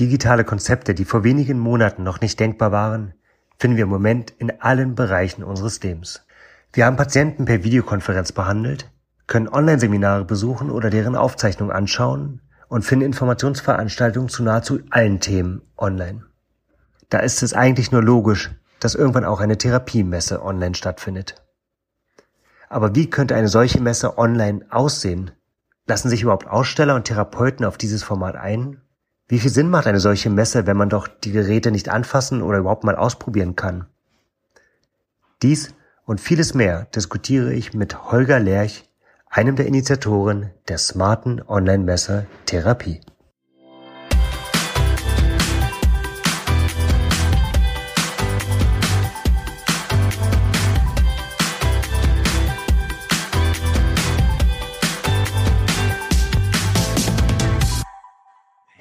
Digitale Konzepte, die vor wenigen Monaten noch nicht denkbar waren, finden wir im Moment in allen Bereichen unseres Lebens. Wir haben Patienten per Videokonferenz behandelt, können Online-Seminare besuchen oder deren Aufzeichnung anschauen und finden Informationsveranstaltungen zu nahezu allen Themen online. Da ist es eigentlich nur logisch, dass irgendwann auch eine Therapiemesse online stattfindet. Aber wie könnte eine solche Messe online aussehen? Lassen sich überhaupt Aussteller und Therapeuten auf dieses Format ein? Wie viel Sinn macht eine solche Messe, wenn man doch die Geräte nicht anfassen oder überhaupt mal ausprobieren kann? Dies und vieles mehr diskutiere ich mit Holger Lerch, einem der Initiatoren der smarten Online-Messe Therapie.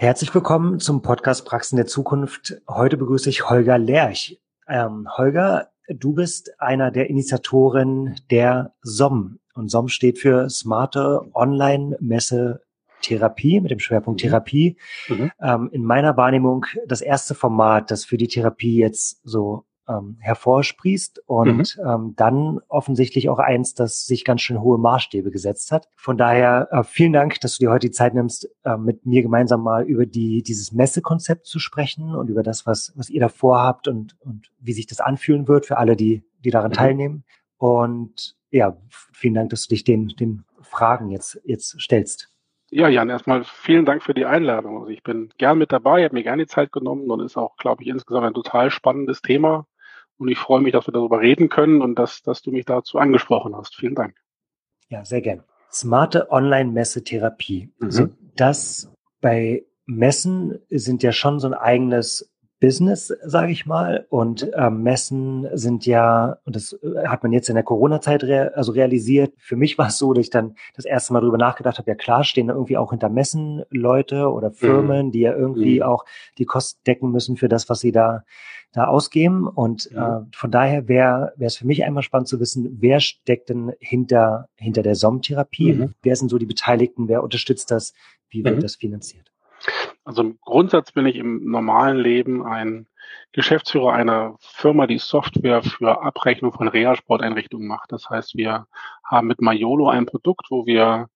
Herzlich willkommen zum Podcast Praxen der Zukunft. Heute begrüße ich Holger Lerch. Ähm, Holger, du bist einer der Initiatoren der SOM. Und SOM steht für Smarte Online-Messe Therapie mit dem Schwerpunkt mhm. Therapie. Mhm. Ähm, in meiner Wahrnehmung das erste Format, das für die Therapie jetzt so ähm, hervorsprießt und mhm. ähm, dann offensichtlich auch eins, das sich ganz schön hohe Maßstäbe gesetzt hat. Von daher äh, vielen Dank, dass du dir heute die Zeit nimmst, äh, mit mir gemeinsam mal über die dieses Messekonzept zu sprechen und über das, was was ihr da vorhabt und und wie sich das anfühlen wird für alle, die die daran mhm. teilnehmen. Und ja, vielen Dank, dass du dich den den Fragen jetzt jetzt stellst. Ja, Jan, erstmal vielen Dank für die Einladung. Also ich bin gern mit dabei, habe mir gerne die Zeit genommen und ist auch, glaube ich, insgesamt ein total spannendes Thema. Und ich freue mich, dass wir darüber reden können und dass, dass du mich dazu angesprochen hast. Vielen Dank. Ja, sehr gern. Smarte Online-Messetherapie. Mhm. Also das bei Messen sind ja schon so ein eigenes Business, sage ich mal. Und äh, Messen sind ja, und das äh, hat man jetzt in der Corona-Zeit rea also realisiert. Für mich war es so, dass ich dann das erste Mal drüber nachgedacht habe, ja klar, stehen da irgendwie auch hinter Messen Leute oder Firmen, mhm. die ja irgendwie mhm. auch die Kosten decken müssen für das, was sie da da ausgeben. Und mhm. äh, von daher wäre wäre es für mich einmal spannend zu wissen, wer steckt denn hinter, hinter der SOM-Therapie? Mhm. Wer sind so die Beteiligten? Wer unterstützt das? Wie wird mhm. das finanziert? Also im Grundsatz bin ich im normalen Leben ein Geschäftsführer einer Firma, die Software für Abrechnung von Reha-Sporteinrichtungen macht. Das heißt, wir haben mit Maiolo ein Produkt, wo wir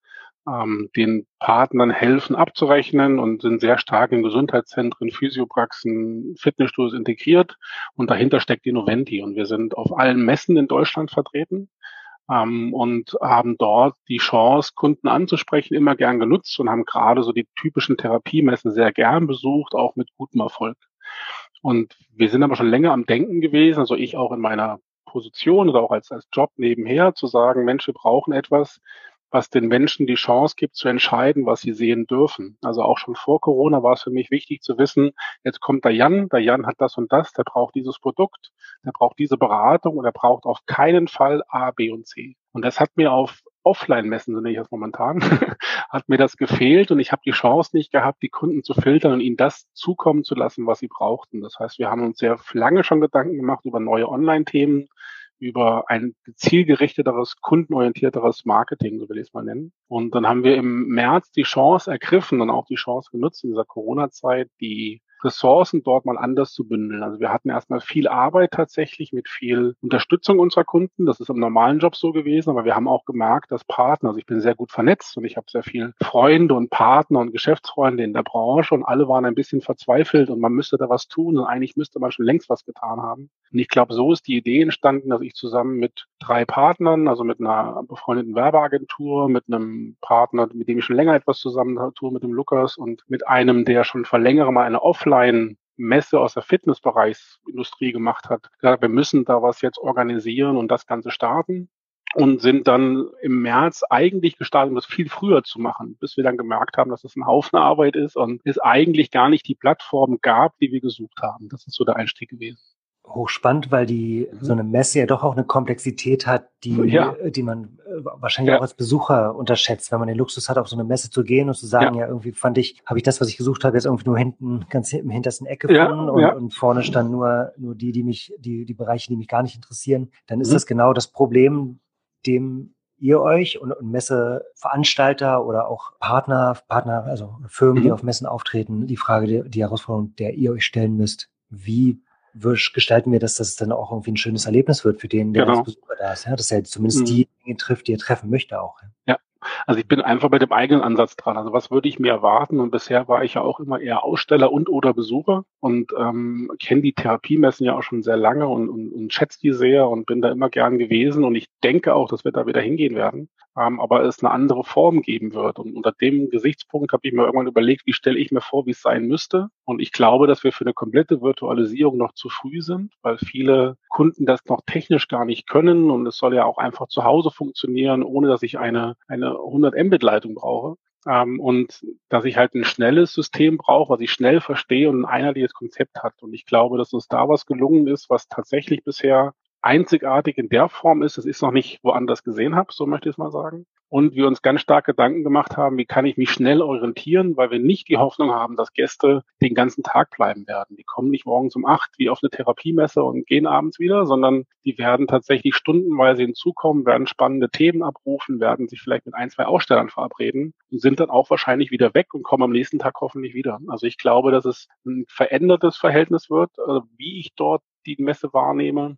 ähm, den Partnern helfen abzurechnen und sind sehr stark in Gesundheitszentren, Physiopraxen, Fitnessstudios integriert. Und dahinter steckt die Noventi. Und wir sind auf allen Messen in Deutschland vertreten ähm, und haben dort die Chance, Kunden anzusprechen, immer gern genutzt und haben gerade so die typischen Therapiemessen sehr gern besucht, auch mit gutem Erfolg. Und wir sind aber schon länger am Denken gewesen, also ich auch in meiner Position oder auch als, als Job nebenher, zu sagen, Mensch, wir brauchen etwas, was den Menschen die Chance gibt zu entscheiden, was sie sehen dürfen. Also auch schon vor Corona war es für mich wichtig zu wissen, jetzt kommt der Jan, der Jan hat das und das, der braucht dieses Produkt, der braucht diese Beratung und er braucht auf keinen Fall A, B und C. Und das hat mir auf Offline-Messen, so nenne ich das momentan, hat mir das gefehlt und ich habe die Chance nicht gehabt, die Kunden zu filtern und ihnen das zukommen zu lassen, was sie brauchten. Das heißt, wir haben uns sehr lange schon Gedanken gemacht über neue Online-Themen, über ein zielgerichteteres, kundenorientierteres Marketing, so will ich es mal nennen. Und dann haben wir im März die Chance ergriffen und auch die Chance genutzt in dieser Corona-Zeit, die Ressourcen dort mal anders zu bündeln. Also wir hatten erstmal viel Arbeit tatsächlich mit viel Unterstützung unserer Kunden. Das ist im normalen Job so gewesen, aber wir haben auch gemerkt, dass Partner, also ich bin sehr gut vernetzt und ich habe sehr viele Freunde und Partner und Geschäftsfreunde in der Branche und alle waren ein bisschen verzweifelt und man müsste da was tun und eigentlich müsste man schon längst was getan haben. Und ich glaube, so ist die Idee entstanden, dass ich zusammen mit drei Partnern, also mit einer befreundeten Werbeagentur, mit einem Partner, mit dem ich schon länger etwas zusammen tue, mit dem Lukas und mit einem, der schon vor längerem mal eine Offline Offline-Messe aus der Fitnessbereichsindustrie gemacht hat, gesagt, wir müssen da was jetzt organisieren und das Ganze starten und sind dann im März eigentlich gestartet, um das viel früher zu machen, bis wir dann gemerkt haben, dass es das ein Haufen Arbeit ist und es eigentlich gar nicht die Plattform gab, die wir gesucht haben. Das ist so der Einstieg gewesen hochspannend, weil die mhm. so eine Messe ja doch auch eine Komplexität hat, die, ja. die man äh, wahrscheinlich ja. auch als Besucher unterschätzt, wenn man den Luxus hat, auf so eine Messe zu gehen und zu sagen, ja, ja irgendwie fand ich, habe ich das, was ich gesucht habe, jetzt irgendwie nur hinten, ganz im hintersten Ecke gefunden und, und, vorne stand nur, nur die, die mich, die, die Bereiche, die mich gar nicht interessieren, dann ist mhm. das genau das Problem, dem ihr euch und, und Messeveranstalter oder auch Partner, Partner, also Firmen, die mhm. auf Messen auftreten, die Frage, die, die Herausforderung, der ihr euch stellen müsst, wie gestalten wir das, dass es dann auch irgendwie ein schönes Erlebnis wird für den, der genau. als Besucher da ist, ja? dass er zumindest mhm. die Dinge trifft, die er treffen möchte auch. Ja. Also ich bin einfach bei dem eigenen Ansatz dran. Also was würde ich mir erwarten? Und bisher war ich ja auch immer eher Aussteller und oder Besucher und ähm, kenne die Therapiemessen ja auch schon sehr lange und, und, und schätze die sehr und bin da immer gern gewesen. Und ich denke auch, dass wir da wieder hingehen werden, ähm, aber es eine andere Form geben wird. Und unter dem Gesichtspunkt habe ich mir irgendwann überlegt, wie stelle ich mir vor, wie es sein müsste. Und ich glaube, dass wir für eine komplette Virtualisierung noch zu früh sind, weil viele Kunden das noch technisch gar nicht können. Und es soll ja auch einfach zu Hause funktionieren, ohne dass ich eine, eine 100 Mbit-Leitung brauche. Ähm, und dass ich halt ein schnelles System brauche, was ich schnell verstehe und ein einheitliches Konzept hat. Und ich glaube, dass uns da was gelungen ist, was tatsächlich bisher einzigartig in der Form ist, das ist noch nicht woanders gesehen habe, so möchte ich es mal sagen und wir uns ganz stark Gedanken gemacht haben, wie kann ich mich schnell orientieren, weil wir nicht die Hoffnung haben, dass Gäste den ganzen Tag bleiben werden. Die kommen nicht morgens um acht wie auf eine Therapiemesse und gehen abends wieder, sondern die werden tatsächlich stundenweise hinzukommen, werden spannende Themen abrufen, werden sich vielleicht mit ein, zwei Ausstellern verabreden und sind dann auch wahrscheinlich wieder weg und kommen am nächsten Tag hoffentlich wieder. Also ich glaube, dass es ein verändertes Verhältnis wird, also wie ich dort die Messe wahrnehme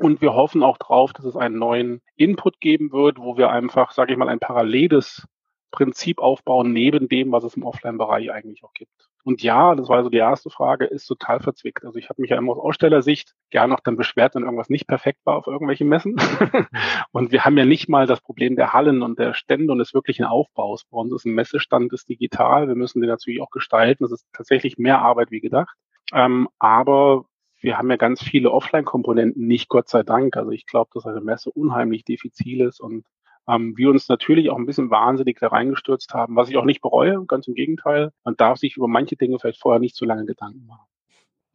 und wir hoffen auch drauf, dass es einen neuen Input geben wird, wo wir einfach, sage ich mal, ein paralleles Prinzip aufbauen neben dem, was es im Offline-Bereich eigentlich auch gibt. Und ja, das war also die erste Frage, ist total verzwickt. Also ich habe mich ja immer aus Ausstellersicht gerne noch dann beschwert, wenn irgendwas nicht perfekt war auf irgendwelchen Messen. und wir haben ja nicht mal das Problem der Hallen und der Stände und des wirklichen Aufbaus. Bei uns ist ein Messestand ist digital. Wir müssen den natürlich auch gestalten. Das ist tatsächlich mehr Arbeit wie gedacht. Ähm, aber wir haben ja ganz viele Offline-Komponenten nicht, Gott sei Dank. Also ich glaube, dass eine Messe unheimlich diffizil ist und ähm, wir uns natürlich auch ein bisschen wahnsinnig da reingestürzt haben, was ich auch nicht bereue, ganz im Gegenteil. Man darf sich über manche Dinge vielleicht vorher nicht so lange Gedanken machen.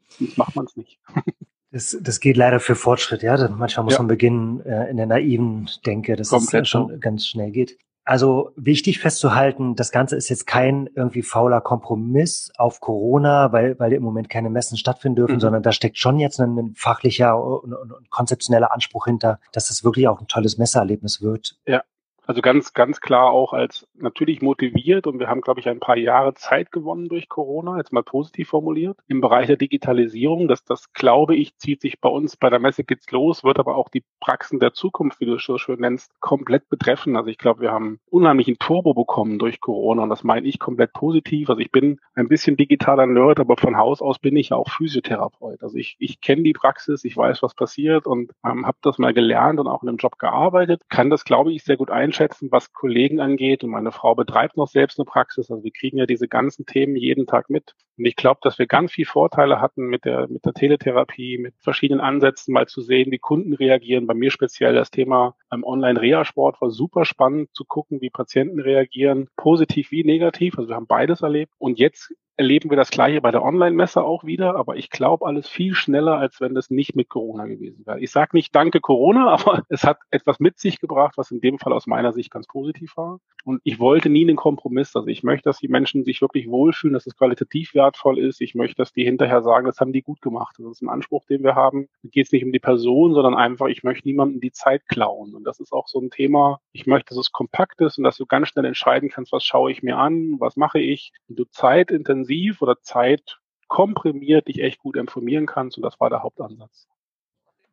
Sonst macht man es nicht. Das, das geht leider für Fortschritt, ja. Manchmal muss ja. man beginnen äh, in der naiven Denke, dass Komplett es schon ganz schnell geht. Also wichtig festzuhalten, das Ganze ist jetzt kein irgendwie fauler Kompromiss auf Corona, weil, weil im Moment keine Messen stattfinden dürfen, mhm. sondern da steckt schon jetzt ein, ein fachlicher und, und, und, konzeptioneller Anspruch hinter, dass das wirklich auch ein tolles Messeerlebnis wird. Ja, also ganz, ganz klar auch als natürlich motiviert und wir haben, glaube ich, ein paar Jahre Zeit gewonnen durch Corona, jetzt mal positiv formuliert, im Bereich der Digitalisierung. Das, das glaube ich, zieht sich bei uns bei der Messe geht's los, wird aber auch die Praxen der Zukunft, wie du es so schön nennst, komplett betreffen. Also ich glaube, wir haben unheimlichen Turbo bekommen durch Corona und das meine ich komplett positiv. Also ich bin ein bisschen digitaler Nerd, aber von Haus aus bin ich ja auch Physiotherapeut. Also ich, ich kenne die Praxis, ich weiß, was passiert und ähm, habe das mal gelernt und auch in einem Job gearbeitet, kann das, glaube ich, sehr gut ein einschätzen, was Kollegen angeht. Und meine Frau betreibt noch selbst eine Praxis. Also wir kriegen ja diese ganzen Themen jeden Tag mit. Und ich glaube, dass wir ganz viel Vorteile hatten mit der, mit der Teletherapie, mit verschiedenen Ansätzen, mal zu sehen, wie Kunden reagieren. Bei mir speziell das Thema ähm, Online-Reha-Sport war super spannend zu gucken, wie Patienten reagieren, positiv wie negativ. Also wir haben beides erlebt. Und jetzt erleben wir das gleiche bei der Online-Messe auch wieder, aber ich glaube alles viel schneller, als wenn das nicht mit Corona gewesen wäre. Ich sage nicht danke Corona, aber es hat etwas mit sich gebracht, was in dem Fall aus meiner Sicht ganz positiv war. Und ich wollte nie einen Kompromiss. Also ich möchte, dass die Menschen sich wirklich wohlfühlen, dass es qualitativ wertvoll ist. Ich möchte, dass die hinterher sagen, das haben die gut gemacht. Das ist ein Anspruch, den wir haben. Da geht es nicht um die Person, sondern einfach, ich möchte niemandem die Zeit klauen. Und das ist auch so ein Thema. Ich möchte, dass es kompakt ist und dass du ganz schnell entscheiden kannst, was schaue ich mir an, was mache ich. Wenn du zeitintensiv intensiv oder Zeit komprimiert dich echt gut informieren kannst. Und das war der Hauptansatz.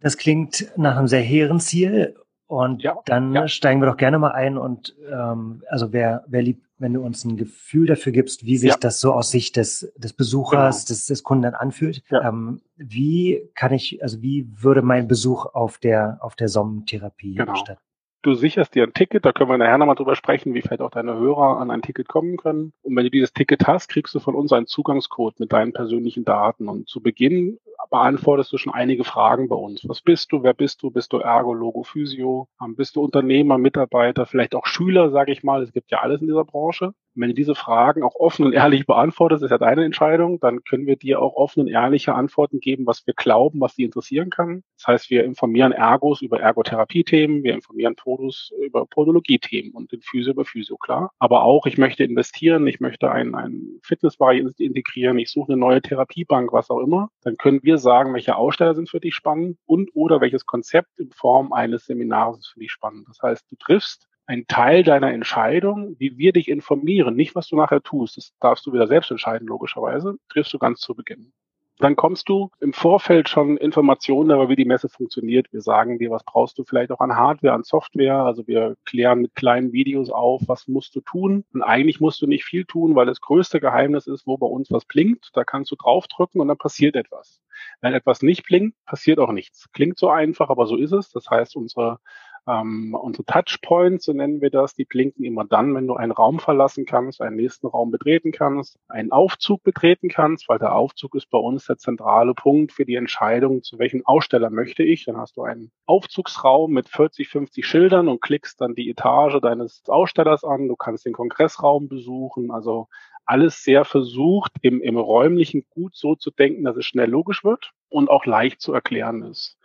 Das klingt nach einem sehr hehren Ziel. Und ja, dann ja. steigen wir doch gerne mal ein und ähm, also wer, wer liebt, wenn du uns ein Gefühl dafür gibst, wie sich ja. das so aus Sicht des, des Besuchers, genau. des, des Kunden dann anfühlt. Ähm, wie kann ich, also wie würde mein Besuch auf der auf der Sommentherapie genau. stattfinden? Du sicherst dir ein Ticket, da können wir nachher nochmal drüber sprechen, wie vielleicht auch deine Hörer an ein Ticket kommen können. Und wenn du dieses Ticket hast, kriegst du von uns einen Zugangscode mit deinen persönlichen Daten. Und zu Beginn beantwortest du schon einige Fragen bei uns. Was bist du? Wer bist du? Bist du Ergo, Logo, Physio? Ähm, bist du Unternehmer, Mitarbeiter, vielleicht auch Schüler, sage ich mal. Es gibt ja alles in dieser Branche. Wenn du diese Fragen auch offen und ehrlich beantwortest, ist ja deine Entscheidung, dann können wir dir auch offen und ehrliche Antworten geben, was wir glauben, was sie interessieren kann. Das heißt, wir informieren Ergos über Ergotherapie-Themen, wir informieren Podus über Podologie-Themen und den Physio über Physio, klar. Aber auch, ich möchte investieren, ich möchte einen, einen Fitnessbereich integrieren, ich suche eine neue Therapiebank, was auch immer. Dann können wir sagen, welche Aussteller sind für dich spannend und oder welches Konzept in Form eines Seminars ist für dich spannend. Das heißt, du triffst ein Teil deiner Entscheidung, wie wir dich informieren, nicht was du nachher tust. Das darfst du wieder selbst entscheiden, logischerweise, triffst du ganz zu Beginn. Dann kommst du im Vorfeld schon Informationen darüber, wie die Messe funktioniert. Wir sagen dir, was brauchst du vielleicht auch an Hardware, an Software. Also wir klären mit kleinen Videos auf, was musst du tun. Und eigentlich musst du nicht viel tun, weil das größte Geheimnis ist, wo bei uns was blinkt. Da kannst du draufdrücken und dann passiert etwas. Wenn etwas nicht blinkt, passiert auch nichts. Klingt so einfach, aber so ist es. Das heißt, unsere ähm, unsere Touchpoints, so nennen wir das, die blinken immer dann, wenn du einen Raum verlassen kannst, einen nächsten Raum betreten kannst, einen Aufzug betreten kannst, weil der Aufzug ist bei uns der zentrale Punkt für die Entscheidung, zu welchem Aussteller möchte ich. Dann hast du einen Aufzugsraum mit 40, 50 Schildern und klickst dann die Etage deines Ausstellers an. Du kannst den Kongressraum besuchen. Also alles sehr versucht, im, im räumlichen gut so zu denken, dass es schnell logisch wird und auch leicht zu erklären ist.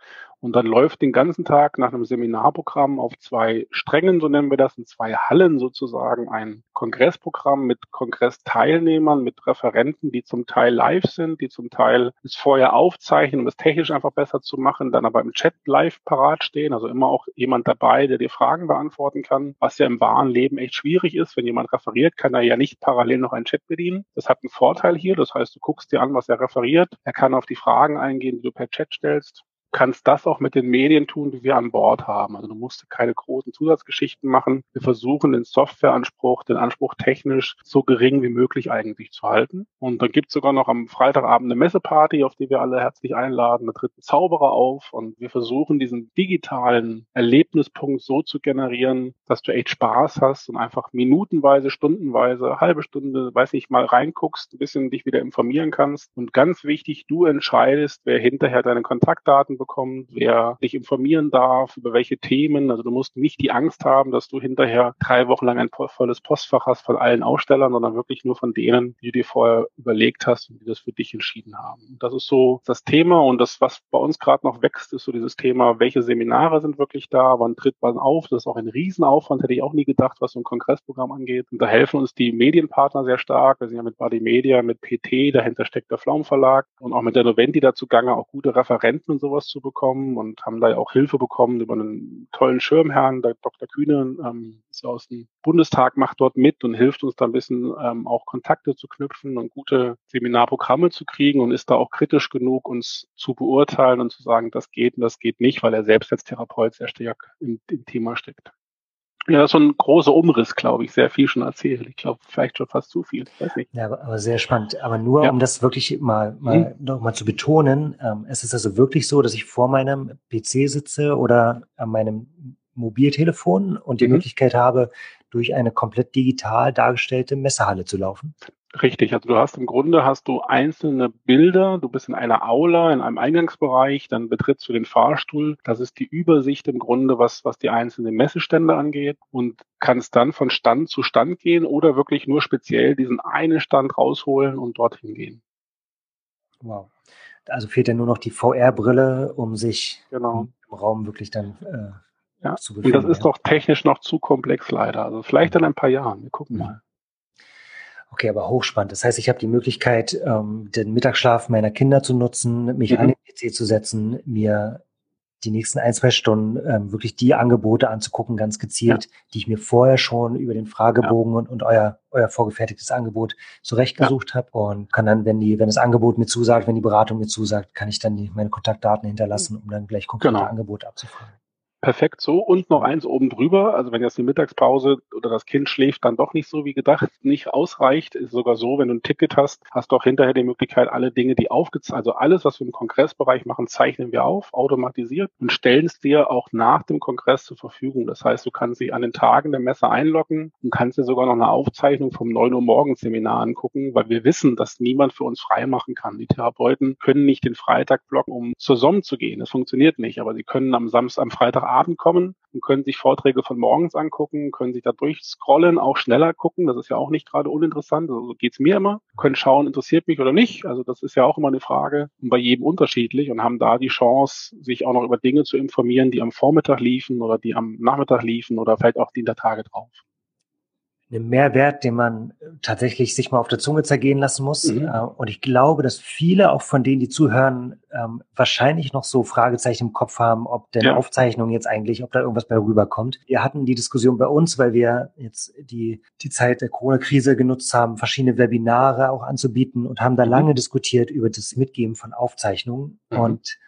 Und dann läuft den ganzen Tag nach einem Seminarprogramm auf zwei Strängen, so nennen wir das, in zwei Hallen sozusagen ein Kongressprogramm mit Kongressteilnehmern, mit Referenten, die zum Teil live sind, die zum Teil es vorher aufzeichnen, um es technisch einfach besser zu machen, dann aber im Chat live parat stehen, also immer auch jemand dabei, der dir Fragen beantworten kann, was ja im wahren Leben echt schwierig ist. Wenn jemand referiert, kann er ja nicht parallel noch einen Chat bedienen. Das hat einen Vorteil hier, das heißt, du guckst dir an, was er referiert, er kann auf die Fragen eingehen, die du per Chat stellst kannst das auch mit den Medien tun, die wir an Bord haben. Also du musst keine großen Zusatzgeschichten machen. Wir versuchen den Softwareanspruch, den Anspruch technisch so gering wie möglich eigentlich zu halten. Und dann gibt es sogar noch am Freitagabend eine Messeparty, auf die wir alle herzlich einladen. Da tritt ein Zauberer auf und wir versuchen diesen digitalen Erlebnispunkt so zu generieren, dass du echt Spaß hast und einfach minutenweise, stundenweise, halbe Stunde, weiß nicht, mal reinguckst, ein bisschen dich wieder informieren kannst. Und ganz wichtig, du entscheidest, wer hinterher deine Kontaktdaten wer dich informieren darf, über welche Themen. Also du musst nicht die Angst haben, dass du hinterher drei Wochen lang ein volles Postfach hast von allen Ausstellern, sondern wirklich nur von denen, die du dir vorher überlegt hast und die das für dich entschieden haben. Das ist so das Thema und das, was bei uns gerade noch wächst, ist so dieses Thema, welche Seminare sind wirklich da, wann tritt man auf. Das ist auch ein Riesenaufwand, hätte ich auch nie gedacht, was so ein Kongressprogramm angeht. Und da helfen uns die Medienpartner sehr stark. Wir sind ja mit Body Media, mit PT, dahinter steckt der Flaum Verlag und auch mit der Noventi dazu gange, auch gute Referenten und sowas zu bekommen und haben da ja auch Hilfe bekommen über einen tollen Schirmherrn, der Dr. Kühne, ähm, ist ja aus dem Bundestag, macht dort mit und hilft uns da ein bisschen ähm, auch Kontakte zu knüpfen und gute Seminarprogramme zu kriegen und ist da auch kritisch genug, uns zu beurteilen und zu sagen, das geht und das geht nicht, weil er selbst als Therapeut sehr stark im, im Thema steckt. Ja, das ist so ein großer Umriss, glaube ich. Sehr viel schon erzählt. Ich glaube, vielleicht schon fast zu viel. weiß nicht. Ja, aber, aber sehr spannend. Aber nur, ja. um das wirklich mal, mal mhm. noch mal zu betonen, ähm, es ist also wirklich so, dass ich vor meinem PC sitze oder an meinem Mobiltelefon und die mhm. Möglichkeit habe, durch eine komplett digital dargestellte Messehalle zu laufen. Richtig, also du hast im Grunde hast du einzelne Bilder, du bist in einer Aula, in einem Eingangsbereich, dann betrittst du den Fahrstuhl. Das ist die Übersicht im Grunde, was, was die einzelnen Messestände angeht und kannst dann von Stand zu Stand gehen oder wirklich nur speziell diesen einen Stand rausholen und dorthin gehen. Wow. Also fehlt ja nur noch die VR-Brille, um sich genau. im Raum wirklich dann äh, ja. zu befinden. Und das ist ja. doch technisch noch zu komplex leider. Also vielleicht in ein paar Jahren. Wir gucken mal. Okay, aber hochspannend. Das heißt, ich habe die Möglichkeit, ähm, den Mittagsschlaf meiner Kinder zu nutzen, mich mhm. an den PC zu setzen, mir die nächsten ein, zwei Stunden ähm, wirklich die Angebote anzugucken, ganz gezielt, ja. die ich mir vorher schon über den Fragebogen ja. und, und euer, euer vorgefertigtes Angebot zurechtgesucht ja. habe und kann dann, wenn die, wenn das Angebot mir zusagt, wenn die Beratung mir zusagt, kann ich dann die, meine Kontaktdaten hinterlassen, um dann gleich konkrete genau. Angebote abzufragen perfekt so und noch eins oben drüber. Also wenn jetzt die Mittagspause oder das Kind schläft dann doch nicht so wie gedacht, nicht ausreicht, ist sogar so, wenn du ein Ticket hast, hast du auch hinterher die Möglichkeit, alle Dinge, die aufgezeichnet, also alles, was wir im Kongressbereich machen, zeichnen wir auf, automatisiert und stellen es dir auch nach dem Kongress zur Verfügung. Das heißt, du kannst dich an den Tagen der Messe einloggen und kannst dir sogar noch eine Aufzeichnung vom 9 Uhr morgens Seminar angucken, weil wir wissen, dass niemand für uns frei machen kann. Die Therapeuten können nicht den Freitag blocken, um zur SOM zu gehen. Das funktioniert nicht, aber sie können am Samstag, am Freitagabend Abend kommen und können sich Vorträge von morgens angucken, können sich da durchscrollen, auch schneller gucken. Das ist ja auch nicht gerade uninteressant. Also so geht's mir immer. Können schauen, interessiert mich oder nicht. Also das ist ja auch immer eine Frage und bei jedem unterschiedlich und haben da die Chance, sich auch noch über Dinge zu informieren, die am Vormittag liefen oder die am Nachmittag liefen oder vielleicht auch die in der Tage drauf einen Mehrwert, den man äh, tatsächlich sich mal auf der Zunge zergehen lassen muss. Mhm. Äh, und ich glaube, dass viele auch von denen, die zuhören, ähm, wahrscheinlich noch so Fragezeichen im Kopf haben, ob denn ja. Aufzeichnung jetzt eigentlich, ob da irgendwas bei rüberkommt. Wir hatten die Diskussion bei uns, weil wir jetzt die, die Zeit der Corona-Krise genutzt haben, verschiedene Webinare auch anzubieten und haben da mhm. lange diskutiert über das Mitgeben von Aufzeichnungen. Mhm. Und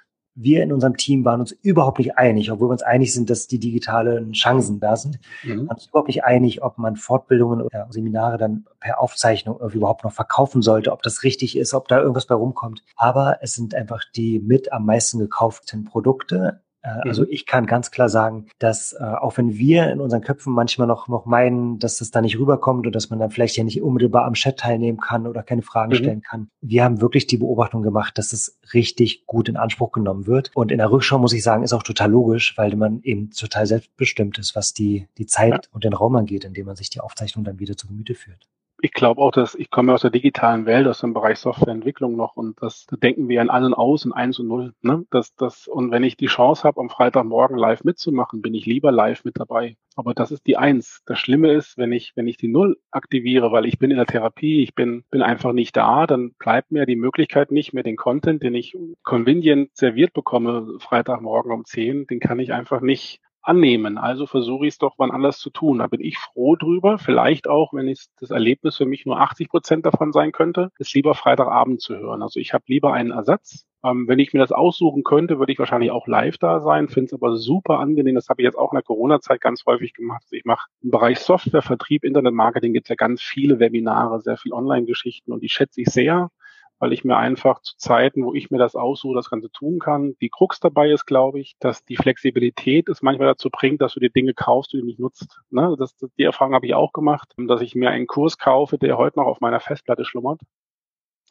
wir in unserem Team waren uns überhaupt nicht einig, obwohl wir uns einig sind, dass die digitalen Chancen da sind, mhm. waren uns überhaupt nicht einig, ob man Fortbildungen oder Seminare dann per Aufzeichnung überhaupt noch verkaufen sollte, ob das richtig ist, ob da irgendwas bei rumkommt. Aber es sind einfach die mit am meisten gekauften Produkte also mhm. ich kann ganz klar sagen, dass äh, auch wenn wir in unseren Köpfen manchmal noch, noch meinen, dass das da nicht rüberkommt und dass man dann vielleicht ja nicht unmittelbar am Chat teilnehmen kann oder keine Fragen mhm. stellen kann, wir haben wirklich die Beobachtung gemacht, dass das richtig gut in Anspruch genommen wird. Und in der Rückschau muss ich sagen, ist auch total logisch, weil man eben total selbstbestimmt ist, was die, die Zeit ja. und den Raum angeht, in dem man sich die Aufzeichnung dann wieder zu Gemüte führt ich glaube auch, dass ich komme aus der digitalen Welt, aus dem Bereich Softwareentwicklung noch und das da denken wir an allen aus in eins und null. Ne? Das, das, und wenn ich die Chance habe, am Freitagmorgen live mitzumachen, bin ich lieber live mit dabei. Aber das ist die Eins. Das Schlimme ist, wenn ich, wenn ich die Null aktiviere, weil ich bin in der Therapie, ich bin, bin einfach nicht da, dann bleibt mir die Möglichkeit nicht mehr den Content, den ich convenient serviert bekomme, Freitagmorgen um zehn, den kann ich einfach nicht annehmen. Also versuche ich es doch wann anders zu tun. Da bin ich froh drüber. Vielleicht auch, wenn es das Erlebnis für mich nur 80 Prozent davon sein könnte, es lieber Freitagabend zu hören. Also ich habe lieber einen Ersatz. Ähm, wenn ich mir das aussuchen könnte, würde ich wahrscheinlich auch live da sein. Finde es aber super angenehm. Das habe ich jetzt auch in der Corona-Zeit ganz häufig gemacht. Also ich mache im Bereich Software, Vertrieb, Internetmarketing gibt es ja ganz viele Webinare, sehr viel Online-Geschichten und die schätze ich sehr weil ich mir einfach zu Zeiten, wo ich mir das aussuche, das Ganze tun kann. Die Krux dabei ist, glaube ich, dass die Flexibilität es manchmal dazu bringt, dass du die Dinge kaufst, die du nicht nutzt. Ne? Das, die Erfahrung habe ich auch gemacht, dass ich mir einen Kurs kaufe, der heute noch auf meiner Festplatte schlummert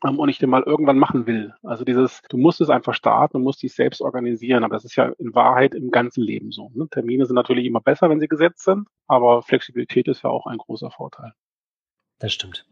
ähm, und ich den mal irgendwann machen will. Also dieses, du musst es einfach starten und musst dich selbst organisieren. Aber das ist ja in Wahrheit im ganzen Leben so. Ne? Termine sind natürlich immer besser, wenn sie gesetzt sind, aber Flexibilität ist ja auch ein großer Vorteil. Das stimmt.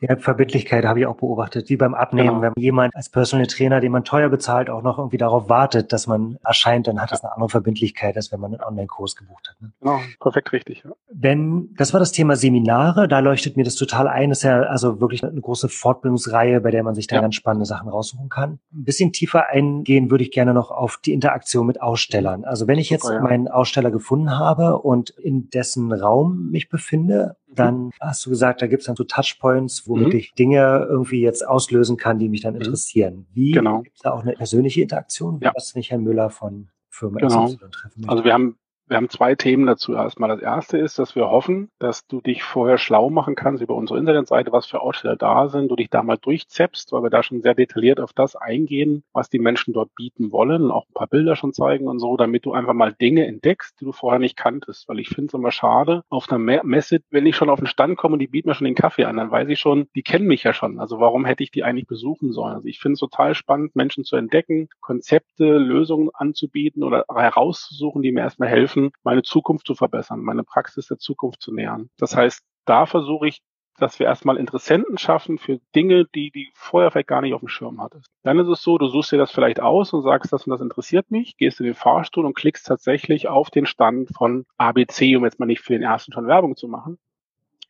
Ja, Verbindlichkeit habe ich auch beobachtet, wie beim Abnehmen. Genau. Wenn jemand als Personal Trainer, den man teuer bezahlt, auch noch irgendwie darauf wartet, dass man erscheint, dann hat das eine andere Verbindlichkeit, als wenn man einen Online-Kurs gebucht hat. Ne? Genau, perfekt richtig. Ja. Wenn, das war das Thema Seminare, da leuchtet mir das total ein. Das ist ja also wirklich eine große Fortbildungsreihe, bei der man sich da ja. ganz spannende Sachen raussuchen kann. Ein bisschen tiefer eingehen würde ich gerne noch auf die Interaktion mit Ausstellern. Also wenn ich jetzt Super, ja. meinen Aussteller gefunden habe und in dessen Raum mich befinde, dann mhm. hast du gesagt, da gibt es dann so Touchpoints, womit mhm. ich Dinge irgendwie jetzt auslösen kann, die mich dann mhm. interessieren. Wie genau. gibt es da auch eine persönliche Interaktion, ja. was nicht Herrn Müller von Firma genau. treffen möchte? Also wir haben wir haben zwei Themen dazu. Erstmal das erste ist, dass wir hoffen, dass du dich vorher schlau machen kannst über unsere Internetseite, was für Aussteller da sind, du dich da mal durchzeppst, weil wir da schon sehr detailliert auf das eingehen, was die Menschen dort bieten wollen und auch ein paar Bilder schon zeigen und so, damit du einfach mal Dinge entdeckst, die du vorher nicht kanntest. Weil ich finde es immer schade, auf einer Messe, wenn ich schon auf den Stand komme und die bieten mir schon den Kaffee an, dann weiß ich schon, die kennen mich ja schon. Also warum hätte ich die eigentlich besuchen sollen? Also ich finde es total spannend, Menschen zu entdecken, Konzepte, Lösungen anzubieten oder herauszusuchen, die mir erstmal helfen, helfen, meine Zukunft zu verbessern, meine Praxis der Zukunft zu nähern. Das heißt, da versuche ich, dass wir erstmal Interessenten schaffen für Dinge, die die vorher vielleicht gar nicht auf dem Schirm hattest. Dann ist es so, du suchst dir das vielleicht aus und sagst, das und das interessiert mich, gehst in den Fahrstuhl und klickst tatsächlich auf den Stand von ABC, um jetzt mal nicht für den ersten schon Werbung zu machen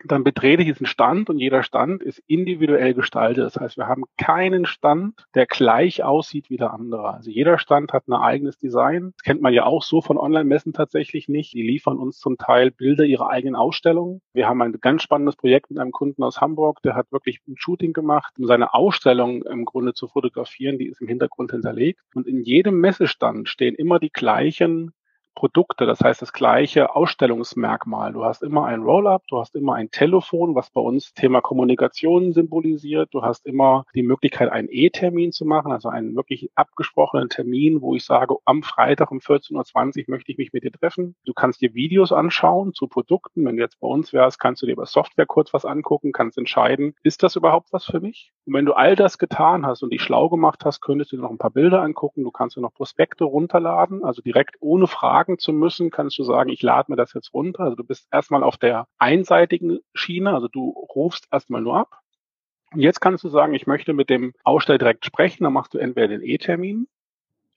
dann betrete ich diesen Stand und jeder Stand ist individuell gestaltet. Das heißt, wir haben keinen Stand, der gleich aussieht wie der andere. Also jeder Stand hat ein eigenes Design. Das kennt man ja auch so von Online-Messen tatsächlich nicht. Die liefern uns zum Teil Bilder ihrer eigenen Ausstellungen. Wir haben ein ganz spannendes Projekt mit einem Kunden aus Hamburg, der hat wirklich ein Shooting gemacht, um seine Ausstellung im Grunde zu fotografieren. Die ist im Hintergrund hinterlegt. Und in jedem Messestand stehen immer die gleichen Produkte, das heißt das gleiche Ausstellungsmerkmal. Du hast immer ein Roll-up, du hast immer ein Telefon, was bei uns Thema Kommunikation symbolisiert. Du hast immer die Möglichkeit, einen E-Termin zu machen, also einen wirklich abgesprochenen Termin, wo ich sage, am Freitag um 14.20 Uhr möchte ich mich mit dir treffen. Du kannst dir Videos anschauen zu Produkten. Wenn du jetzt bei uns wärst, kannst du dir über Software kurz was angucken, kannst entscheiden, ist das überhaupt was für mich? Und wenn du all das getan hast und dich schlau gemacht hast, könntest du dir noch ein paar Bilder angucken. Du kannst dir noch Prospekte runterladen. Also direkt ohne fragen zu müssen, kannst du sagen, ich lade mir das jetzt runter. Also du bist erstmal auf der einseitigen Schiene. Also du rufst erstmal nur ab. Und jetzt kannst du sagen, ich möchte mit dem Aussteller direkt sprechen. Dann machst du entweder den E-Termin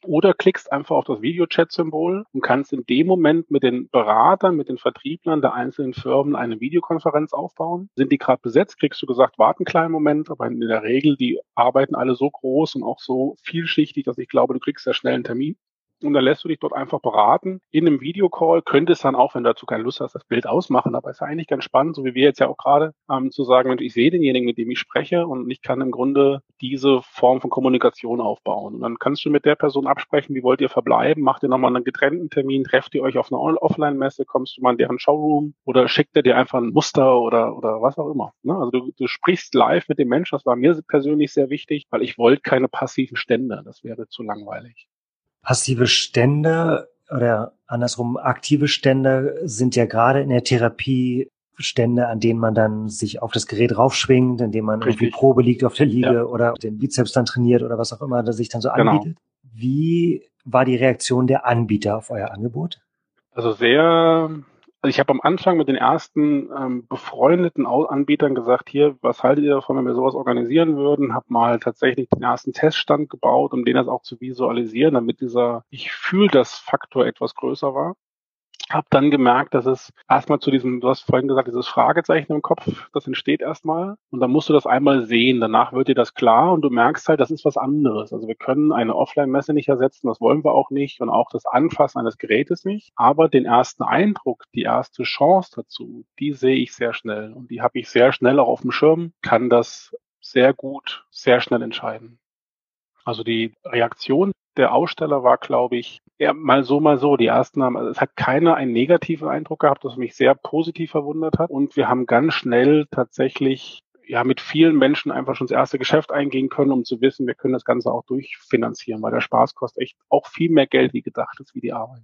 oder klickst einfach auf das Videochat-Symbol und kannst in dem Moment mit den Beratern, mit den Vertrieblern der einzelnen Firmen eine Videokonferenz aufbauen. Sind die gerade besetzt, kriegst du gesagt, warte einen kleinen Moment, aber in der Regel, die arbeiten alle so groß und auch so vielschichtig, dass ich glaube, du kriegst sehr schnell einen Termin und dann lässt du dich dort einfach beraten. In einem Videocall könntest dann auch, wenn du dazu keine Lust hast, das Bild ausmachen. Aber es ist eigentlich ganz spannend, so wie wir jetzt ja auch gerade, ähm, zu sagen, Mensch, ich sehe denjenigen, mit dem ich spreche und ich kann im Grunde diese Form von Kommunikation aufbauen. Und dann kannst du mit der Person absprechen, wie wollt ihr verbleiben, macht ihr nochmal einen getrennten Termin, trefft ihr euch auf einer Offline-Messe, kommst du mal in deren Showroom oder schickt er dir einfach ein Muster oder, oder was auch immer. Ne? Also du, du sprichst live mit dem Menschen, das war mir persönlich sehr wichtig, weil ich wollte keine passiven Stände, das wäre zu langweilig. Passive Stände oder andersrum aktive Stände sind ja gerade in der Therapie Stände, an denen man dann sich auf das Gerät raufschwingt, indem man Richtig. irgendwie Probe liegt auf der Liege ja. oder den Bizeps dann trainiert oder was auch immer, das sich dann so genau. anbietet. Wie war die Reaktion der Anbieter auf euer Angebot? Also sehr also ich habe am Anfang mit den ersten ähm, befreundeten Anbietern gesagt, hier, was haltet ihr davon, wenn wir sowas organisieren würden? Hab mal tatsächlich den ersten Teststand gebaut, um den das auch zu visualisieren, damit dieser Ich fühle das Faktor etwas größer war habe dann gemerkt, dass es erstmal zu diesem, du hast vorhin gesagt, dieses Fragezeichen im Kopf, das entsteht erstmal und dann musst du das einmal sehen. Danach wird dir das klar und du merkst halt, das ist was anderes. Also wir können eine Offline-Messe nicht ersetzen, das wollen wir auch nicht und auch das Anfassen eines Gerätes nicht. Aber den ersten Eindruck, die erste Chance dazu, die sehe ich sehr schnell und die habe ich sehr schnell auch auf dem Schirm, kann das sehr gut, sehr schnell entscheiden. Also die Reaktion der Aussteller war, glaube ich, ja, mal so, mal so. Die ersten haben, also es hat keiner einen negativen Eindruck gehabt, das mich sehr positiv verwundert hat. Und wir haben ganz schnell tatsächlich ja mit vielen Menschen einfach schon das erste Geschäft eingehen können, um zu wissen, wir können das Ganze auch durchfinanzieren, weil der Spaß kostet echt auch viel mehr Geld, wie gedacht ist, wie die Arbeit.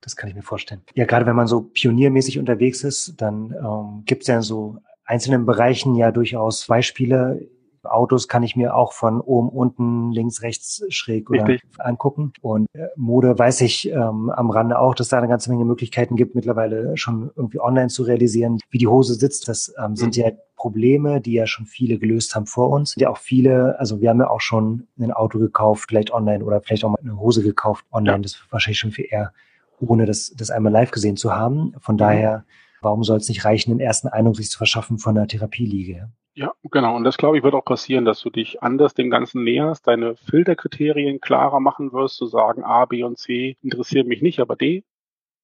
Das kann ich mir vorstellen. Ja, gerade wenn man so pioniermäßig unterwegs ist, dann ähm, gibt es ja in so einzelnen Bereichen ja durchaus Beispiele. Autos kann ich mir auch von oben, unten, links, rechts, schräg oder Richtig. angucken. Und äh, Mode weiß ich ähm, am Rande auch, dass da eine ganze Menge Möglichkeiten gibt, mittlerweile schon irgendwie online zu realisieren, wie die Hose sitzt. Das ähm, sind ja Probleme, die ja schon viele gelöst haben vor uns. Ja auch viele, also wir haben ja auch schon ein Auto gekauft, vielleicht online oder vielleicht auch mal eine Hose gekauft online. Ja. Das ist wahrscheinlich schon viel eher, ohne das, das einmal live gesehen zu haben. Von mhm. daher, warum soll es nicht reichen, den ersten Eindruck sich zu verschaffen von der Therapieliege? Ja, genau. Und das, glaube ich, wird auch passieren, dass du dich anders dem Ganzen näherst, deine Filterkriterien klarer machen wirst, zu sagen, A, B und C interessieren mich nicht, aber D.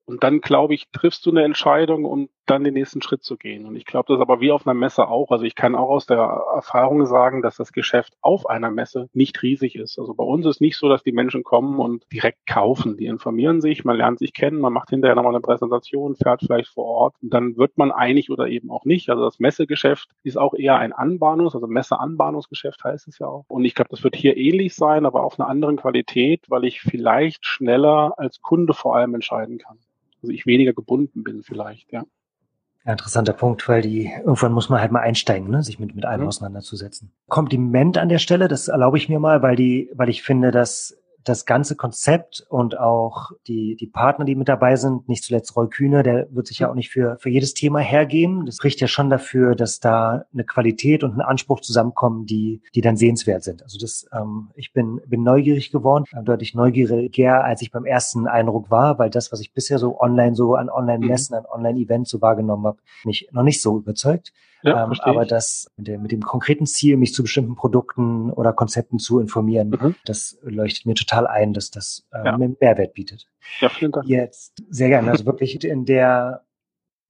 Und dann, glaube ich, triffst du eine Entscheidung, um dann den nächsten Schritt zu gehen. Und ich glaube, das ist aber wie auf einer Messe auch. Also ich kann auch aus der Erfahrung sagen, dass das Geschäft auf einer Messe nicht riesig ist. Also bei uns ist nicht so, dass die Menschen kommen und direkt kaufen. Die informieren sich, man lernt sich kennen, man macht hinterher nochmal eine Präsentation, fährt vielleicht vor Ort und dann wird man einig oder eben auch nicht. Also das Messegeschäft ist auch eher ein Anbahnungs-, also Messeanbahnungsgeschäft heißt es ja auch. Und ich glaube, das wird hier ähnlich sein, aber auf einer anderen Qualität, weil ich vielleicht schneller als Kunde vor allem entscheiden kann. Also ich weniger gebunden bin vielleicht, ja. Ja, interessanter Punkt, weil die, irgendwann muss man halt mal einsteigen, ne, sich mit, mit allem mhm. auseinanderzusetzen. Kompliment an der Stelle, das erlaube ich mir mal, weil die, weil ich finde, dass das ganze Konzept und auch die, die Partner, die mit dabei sind, nicht zuletzt Roy Kühne, der wird sich ja auch nicht für, für jedes Thema hergeben. Das spricht ja schon dafür, dass da eine Qualität und ein Anspruch zusammenkommen, die, die dann sehenswert sind. Also das, ähm, ich bin, bin neugierig geworden, deutlich neugieriger, als ich beim ersten Eindruck war, weil das, was ich bisher so online, so an Online-Messen, mhm. an Online-Events so wahrgenommen habe, mich noch nicht so überzeugt. Ja, ähm, aber das mit, der, mit dem konkreten Ziel, mich zu bestimmten Produkten oder Konzepten zu informieren, mhm. das leuchtet mir total ein, dass das ähm, ja. Mehrwert bietet. Ja, vielen Dank. Jetzt sehr gerne. Also wirklich in der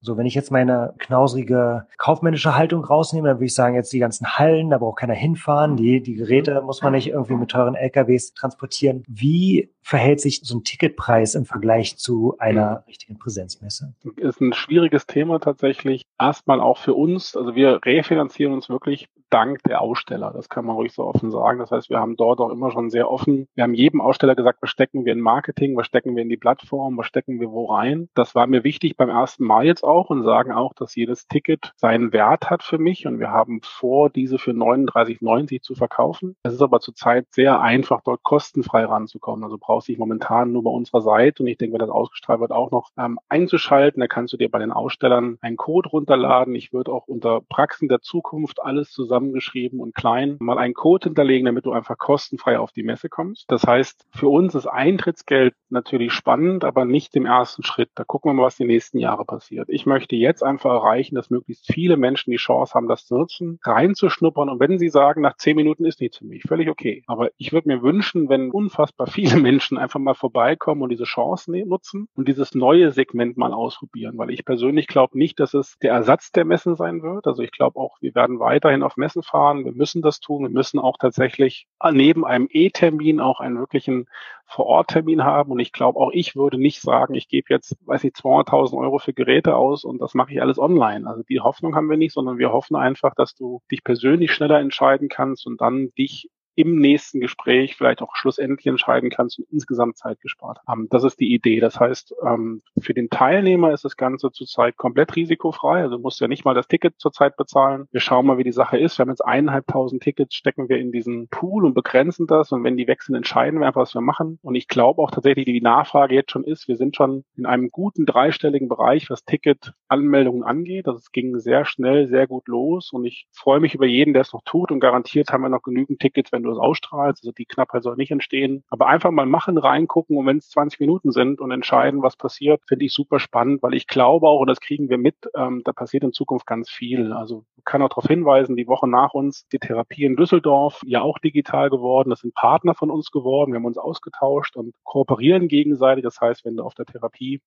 so, wenn ich jetzt meine knausrige kaufmännische Haltung rausnehme, dann würde ich sagen, jetzt die ganzen Hallen, da braucht keiner hinfahren, die, die Geräte muss man nicht irgendwie mit teuren LKWs transportieren. Wie verhält sich so ein Ticketpreis im Vergleich zu einer richtigen Präsenzmesse? Ist ein schwieriges Thema tatsächlich. Erstmal auch für uns. Also wir refinanzieren uns wirklich dank der Aussteller. Das kann man ruhig so offen sagen. Das heißt, wir haben dort auch immer schon sehr offen, wir haben jedem Aussteller gesagt, was stecken wir in Marketing, was stecken wir in die Plattform, was stecken wir wo rein. Das war mir wichtig beim ersten Mal jetzt auch und sagen auch, dass jedes Ticket seinen Wert hat für mich und wir haben vor, diese für 39,90 zu verkaufen. Es ist aber zurzeit sehr einfach, dort kostenfrei ranzukommen. Also brauchst du dich momentan nur bei unserer Seite und ich denke, wenn das ausgestrahlt wird, auch noch ähm, einzuschalten. Da kannst du dir bei den Ausstellern einen Code runterladen. Ich würde auch unter Praxen der Zukunft alles zusammengeschrieben und klein mal einen Code hinterlegen, damit du einfach kostenfrei auf die Messe kommst. Das heißt, für uns ist Eintrittsgeld natürlich spannend, aber nicht im ersten Schritt. Da gucken wir mal, was die nächsten Jahre passiert. Ich möchte jetzt einfach erreichen, dass möglichst viele Menschen die Chance haben, das zu nutzen, reinzuschnuppern. Und wenn sie sagen, nach zehn Minuten ist nichts für mich, völlig okay. Aber ich würde mir wünschen, wenn unfassbar viele Menschen einfach mal vorbeikommen und diese Chance ne-, nutzen und dieses neue Segment mal ausprobieren, weil ich persönlich glaube nicht, dass es der Ersatz der Messen sein wird. Also ich glaube auch, wir werden weiterhin auf Messen fahren. Wir müssen das tun. Wir müssen auch tatsächlich neben einem E-Termin auch einen wirklichen Vor-Ort-Termin haben. Und ich glaube, auch ich würde nicht sagen, ich gebe jetzt, weiß ich, 200.000 Euro für Geräte aus und das mache ich alles online. Also die Hoffnung haben wir nicht, sondern wir hoffen einfach, dass du dich persönlich schneller entscheiden kannst und dann dich im nächsten Gespräch vielleicht auch schlussendlich entscheiden kannst und insgesamt Zeit gespart haben. Das ist die Idee. Das heißt, ähm, für den Teilnehmer ist das Ganze zurzeit komplett risikofrei. Also du musst ja nicht mal das Ticket zurzeit bezahlen. Wir schauen mal, wie die Sache ist. Wir haben jetzt eineinhalbtausend Tickets, stecken wir in diesen Pool und begrenzen das. Und wenn die wechseln, entscheiden wir einfach, was wir machen. Und ich glaube auch tatsächlich, die Nachfrage jetzt schon ist, wir sind schon in einem guten dreistelligen Bereich, was Ticket-Anmeldungen angeht. Also es ging sehr schnell, sehr gut los. Und ich freue mich über jeden, der es noch tut. Und garantiert haben wir noch genügend Tickets, wenn du es ausstrahlst. Also die Knappheit soll nicht entstehen. Aber einfach mal machen, reingucken und wenn es 20 Minuten sind und entscheiden, was passiert, finde ich super spannend, weil ich glaube auch, und das kriegen wir mit, ähm, da passiert in Zukunft ganz viel. Also kann auch darauf hinweisen, die Woche nach uns, die Therapie in Düsseldorf, ja auch digital geworden. Das sind Partner von uns geworden. Wir haben uns ausgetauscht und kooperieren gegenseitig. Das heißt, wenn du auf der Therapie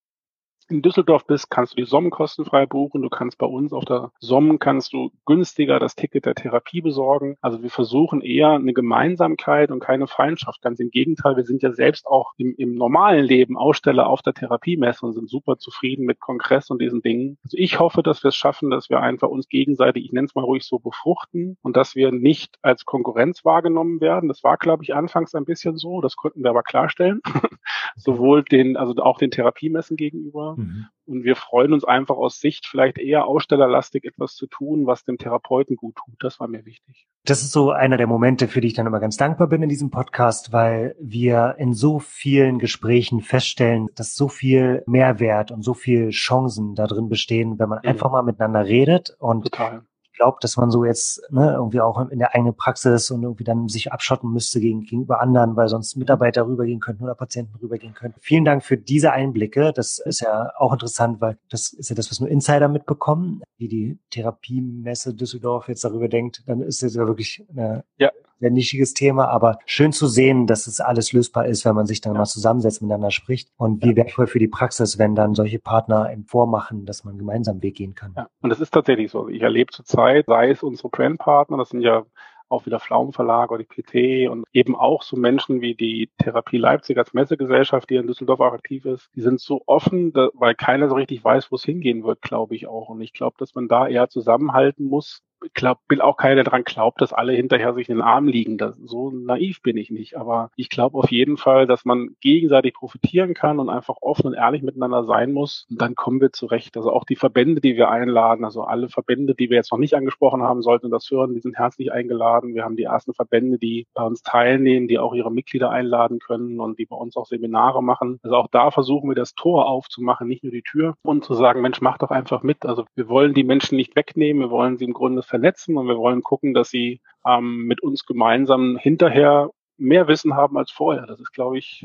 in Düsseldorf bist, kannst du die SOM kostenfrei buchen. Du kannst bei uns auf der SOM kannst du günstiger das Ticket der Therapie besorgen. Also wir versuchen eher eine Gemeinsamkeit und keine Feindschaft. Ganz im Gegenteil, wir sind ja selbst auch im, im normalen Leben Aussteller auf der Therapiemesse und sind super zufrieden mit Kongress und diesen Dingen. Also ich hoffe, dass wir es schaffen, dass wir einfach uns gegenseitig, ich nenne es mal ruhig so, befruchten und dass wir nicht als Konkurrenz wahrgenommen werden. Das war, glaube ich, anfangs ein bisschen so. Das konnten wir aber klarstellen. Sowohl den, also auch den Therapiemessen gegenüber Mhm. Und wir freuen uns einfach aus Sicht vielleicht eher ausstellerlastig etwas zu tun, was dem Therapeuten gut tut. Das war mir wichtig. Das ist so einer der Momente, für die ich dann immer ganz dankbar bin in diesem Podcast, weil wir in so vielen Gesprächen feststellen, dass so viel Mehrwert und so viel Chancen da drin bestehen, wenn man mhm. einfach mal miteinander redet und Total glaube, dass man so jetzt ne, irgendwie auch in der eigenen Praxis und irgendwie dann sich abschotten müsste gegen, gegenüber anderen, weil sonst Mitarbeiter rübergehen könnten oder Patienten rübergehen könnten. Vielen Dank für diese Einblicke. Das ist ja auch interessant, weil das ist ja das, was nur Insider mitbekommen. Wie die Therapiemesse Düsseldorf jetzt darüber denkt, dann ist es ja wirklich eine ja sehr nischiges Thema, aber schön zu sehen, dass es alles lösbar ist, wenn man sich dann ja. mal zusammensetzt, miteinander spricht und wie wertvoll für die Praxis, wenn dann solche Partner im Vormachen, dass man gemeinsam Weg gehen kann. Ja. Und das ist tatsächlich so. Ich erlebe zurzeit, sei es unsere Brandpartner, das sind ja auch wieder Pflaumen Verlag oder die PT und eben auch so Menschen wie die Therapie Leipzig als Messegesellschaft, die in Düsseldorf auch aktiv ist, die sind so offen, weil keiner so richtig weiß, wo es hingehen wird, glaube ich auch. Und ich glaube, dass man da eher zusammenhalten muss, glaub, bin auch keiner, der daran glaubt, dass alle hinterher sich in den Arm liegen. Das, so naiv bin ich nicht. Aber ich glaube auf jeden Fall, dass man gegenseitig profitieren kann und einfach offen und ehrlich miteinander sein muss. Und dann kommen wir zurecht. Also auch die Verbände, die wir einladen, also alle Verbände, die wir jetzt noch nicht angesprochen haben, sollten das hören, die sind herzlich eingeladen. Wir haben die ersten Verbände, die bei uns teilnehmen, die auch ihre Mitglieder einladen können und die bei uns auch Seminare machen. Also auch da versuchen wir das Tor aufzumachen, nicht nur die Tür und zu sagen, Mensch, mach doch einfach mit. Also wir wollen die Menschen nicht wegnehmen, wir wollen sie im Grunde vernetzen und wir wollen gucken, dass sie ähm, mit uns gemeinsam hinterher mehr Wissen haben als vorher. Das ist, glaube ich,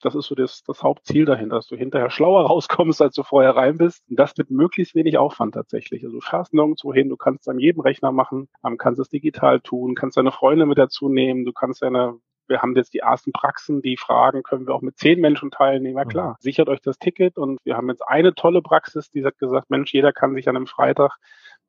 das ist so das, das Hauptziel dahinter, dass du hinterher schlauer rauskommst, als du vorher rein bist. Und das mit möglichst wenig Aufwand tatsächlich. Also du fährst nirgendwo hin, du kannst es an jedem Rechner machen, ähm, kannst es digital tun, kannst deine Freunde mit dazu nehmen, du kannst deine wir haben jetzt die ersten Praxen, die fragen, können wir auch mit zehn Menschen teilnehmen? Ja klar, sichert euch das Ticket und wir haben jetzt eine tolle Praxis, die hat gesagt, Mensch, jeder kann sich an einem Freitag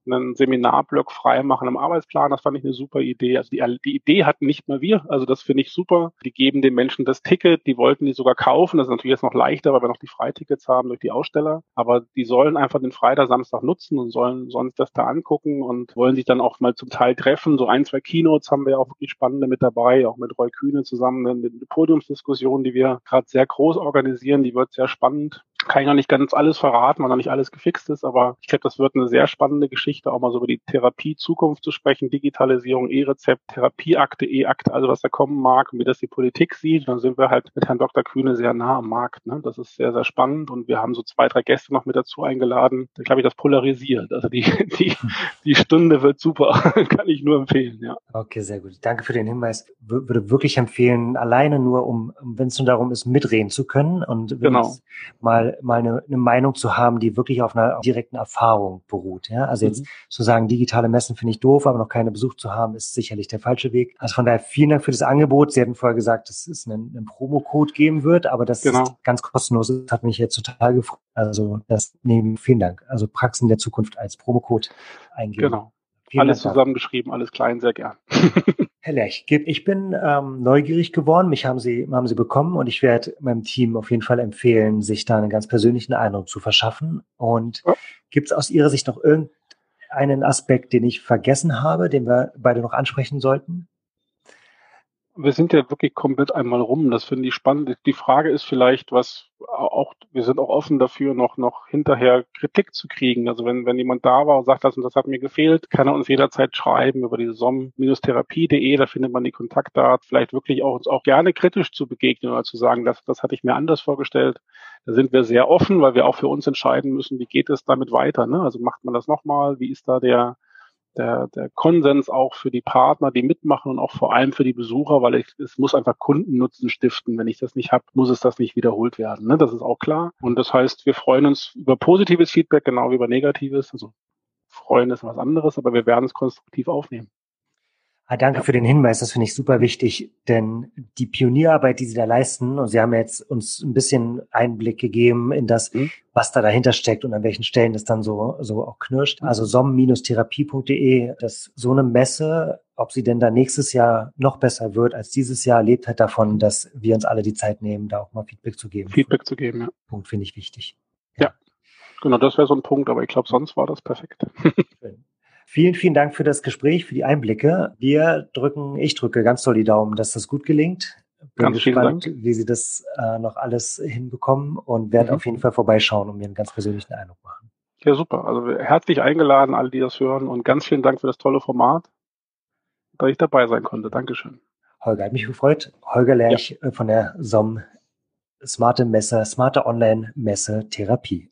einen Seminarblock frei machen im Arbeitsplan. Das fand ich eine super Idee. Also die, die Idee hatten nicht mal wir. Also das finde ich super. Die geben den Menschen das Ticket. Die wollten die sogar kaufen. Das ist natürlich jetzt noch leichter, weil wir noch die Freitickets haben durch die Aussteller. Aber die sollen einfach den Freitag, Samstag nutzen und sollen sonst das da angucken und wollen sich dann auch mal zum Teil treffen. So ein, zwei Keynotes haben wir auch wirklich spannende mit dabei, auch mit Roy Kühne zusammen. Eine Podiumsdiskussion, die wir gerade sehr groß organisieren. Die wird sehr spannend kann ich noch nicht ganz alles verraten, weil noch nicht alles gefixt ist, aber ich glaube, das wird eine sehr spannende Geschichte, auch mal so über die Therapie Zukunft zu sprechen, Digitalisierung, E-Rezept, Therapieakte, E-Akte, also was da kommen mag und wie das die Politik sieht. Dann sind wir halt mit Herrn Dr. Kühne sehr nah am Markt. Ne? Das ist sehr, sehr spannend und wir haben so zwei, drei Gäste noch mit dazu eingeladen. Da glaube ich, das polarisiert. Also die, die, die Stunde wird super, kann ich nur empfehlen, ja. Okay, sehr gut. Danke für den Hinweis. W würde wirklich empfehlen, alleine nur, um, wenn es nur darum ist, mitreden zu können und genau. mal mal eine, eine Meinung zu haben, die wirklich auf einer direkten Erfahrung beruht. Ja? Also jetzt mhm. zu sagen, digitale Messen finde ich doof, aber noch keine Besuch zu haben, ist sicherlich der falsche Weg. Also von daher vielen Dank für das Angebot. Sie hatten vorher gesagt, dass es einen, einen Promocode geben wird, aber das genau. ist ganz kostenlos. Das hat mich jetzt total gefreut. Also das nehmen vielen Dank. Also Praxen der Zukunft als Promocode eingeben. Genau. Vielen alles zusammengeschrieben, alles klein, sehr gern. Herr Lech, ich bin ähm, neugierig geworden. Mich haben Sie, haben Sie bekommen und ich werde meinem Team auf jeden Fall empfehlen, sich da einen ganz persönlichen Eindruck zu verschaffen. Und ja. gibt es aus Ihrer Sicht noch irgendeinen Aspekt, den ich vergessen habe, den wir beide noch ansprechen sollten? Wir sind ja wirklich komplett einmal rum. Das finde ich spannend. Die Frage ist vielleicht, was auch, wir sind auch offen dafür, noch, noch hinterher Kritik zu kriegen. Also wenn, wenn jemand da war und sagt, das und das hat mir gefehlt, kann er uns jederzeit schreiben über die som-therapie.de, da findet man die Kontaktdaten, vielleicht wirklich auch uns auch gerne kritisch zu begegnen oder zu sagen, das, das hatte ich mir anders vorgestellt. Da sind wir sehr offen, weil wir auch für uns entscheiden müssen, wie geht es damit weiter. Ne? Also macht man das nochmal? Wie ist da der, der, der Konsens auch für die Partner, die mitmachen und auch vor allem für die Besucher, weil ich, es muss einfach Kundennutzen stiften. Wenn ich das nicht habe, muss es das nicht wiederholt werden. Ne? Das ist auch klar. Und das heißt, wir freuen uns über positives Feedback, genau wie über negatives. Also freuen ist was anderes, aber wir werden es konstruktiv aufnehmen. Ah, danke für den Hinweis, das finde ich super wichtig, denn die Pionierarbeit, die Sie da leisten, und Sie haben jetzt uns ein bisschen Einblick gegeben in das, mhm. was da dahinter steckt und an welchen Stellen das dann so, so auch knirscht. Mhm. Also som-therapie.de, dass so eine Messe, ob sie denn da nächstes Jahr noch besser wird als dieses Jahr, lebt halt davon, dass wir uns alle die Zeit nehmen, da auch mal Feedback zu geben. Feedback zu geben, ja. Punkt finde ich wichtig. Ja. ja. Genau, das wäre so ein Punkt, aber ich glaube, sonst war das perfekt. Schön. Vielen, vielen Dank für das Gespräch, für die Einblicke. Wir drücken, ich drücke ganz doll die Daumen, dass das gut gelingt. Bin ganz gespannt, wie Sie das äh, noch alles hinbekommen und werde mhm. auf jeden Fall vorbeischauen und mir einen ganz persönlichen Eindruck machen. Ja, super. Also herzlich eingeladen, alle, die das hören und ganz vielen Dank für das tolle Format, dass ich dabei sein konnte. Dankeschön. Holger, hat mich gefreut. Holger Lerch ja. Von der SOM Smarte Messe, Smarte Online Messe Therapie.